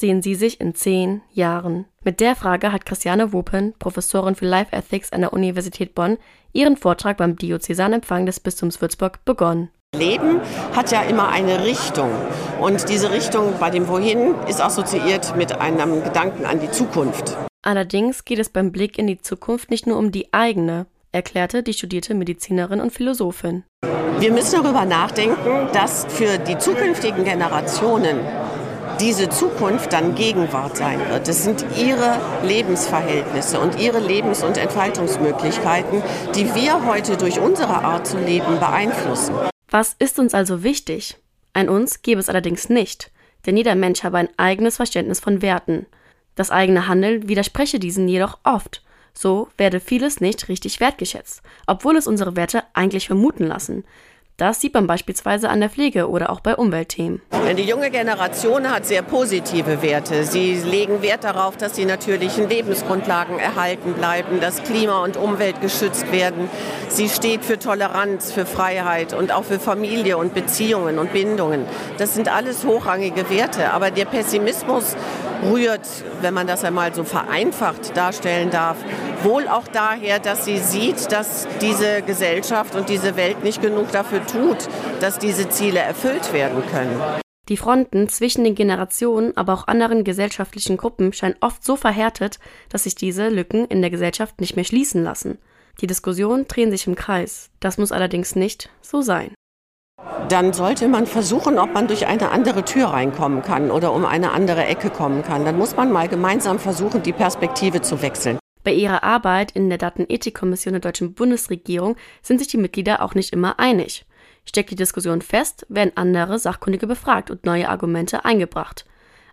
sehen Sie sich in zehn Jahren? Mit der Frage hat Christiane Wopen, Professorin für Life Ethics an der Universität Bonn, ihren Vortrag beim Diözesanempfang des Bistums Würzburg begonnen. Leben hat ja immer eine Richtung. Und diese Richtung bei dem Wohin ist assoziiert mit einem Gedanken an die Zukunft. Allerdings geht es beim Blick in die Zukunft nicht nur um die eigene, erklärte die studierte Medizinerin und Philosophin. Wir müssen darüber nachdenken, dass für die zukünftigen Generationen diese Zukunft dann Gegenwart sein wird. Das sind ihre Lebensverhältnisse und ihre Lebens- und Entfaltungsmöglichkeiten, die wir heute durch unsere Art zu leben beeinflussen. Was ist uns also wichtig? Ein Uns gäbe es allerdings nicht, denn jeder Mensch habe ein eigenes Verständnis von Werten. Das eigene Handeln widerspreche diesen jedoch oft. So werde vieles nicht richtig wertgeschätzt, obwohl es unsere Werte eigentlich vermuten lassen. Das sieht man beispielsweise an der Pflege oder auch bei Umweltthemen. Die junge Generation hat sehr positive Werte. Sie legen Wert darauf, dass die natürlichen Lebensgrundlagen erhalten bleiben, dass Klima und Umwelt geschützt werden. Sie steht für Toleranz, für Freiheit und auch für Familie und Beziehungen und Bindungen. Das sind alles hochrangige Werte. Aber der Pessimismus rührt, wenn man das einmal so vereinfacht darstellen darf, wohl auch daher, dass sie sieht, dass diese Gesellschaft und diese Welt nicht genug dafür tut, dass diese Ziele erfüllt werden können. Die Fronten zwischen den Generationen, aber auch anderen gesellschaftlichen Gruppen scheinen oft so verhärtet, dass sich diese Lücken in der Gesellschaft nicht mehr schließen lassen. Die Diskussionen drehen sich im Kreis. Das muss allerdings nicht so sein. Dann sollte man versuchen, ob man durch eine andere Tür reinkommen kann oder um eine andere Ecke kommen kann. Dann muss man mal gemeinsam versuchen, die Perspektive zu wechseln. Bei ihrer Arbeit in der Datenethikkommission der deutschen Bundesregierung sind sich die Mitglieder auch nicht immer einig. Steckt die Diskussion fest, werden andere Sachkundige befragt und neue Argumente eingebracht.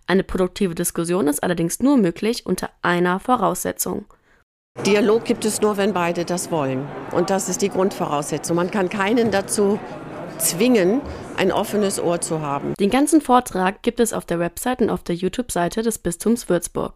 Eine produktive Diskussion ist allerdings nur möglich unter einer Voraussetzung. Dialog gibt es nur, wenn beide das wollen. Und das ist die Grundvoraussetzung. Man kann keinen dazu zwingen, ein offenes Ohr zu haben. Den ganzen Vortrag gibt es auf der Website und auf der YouTube-Seite des Bistums Würzburg.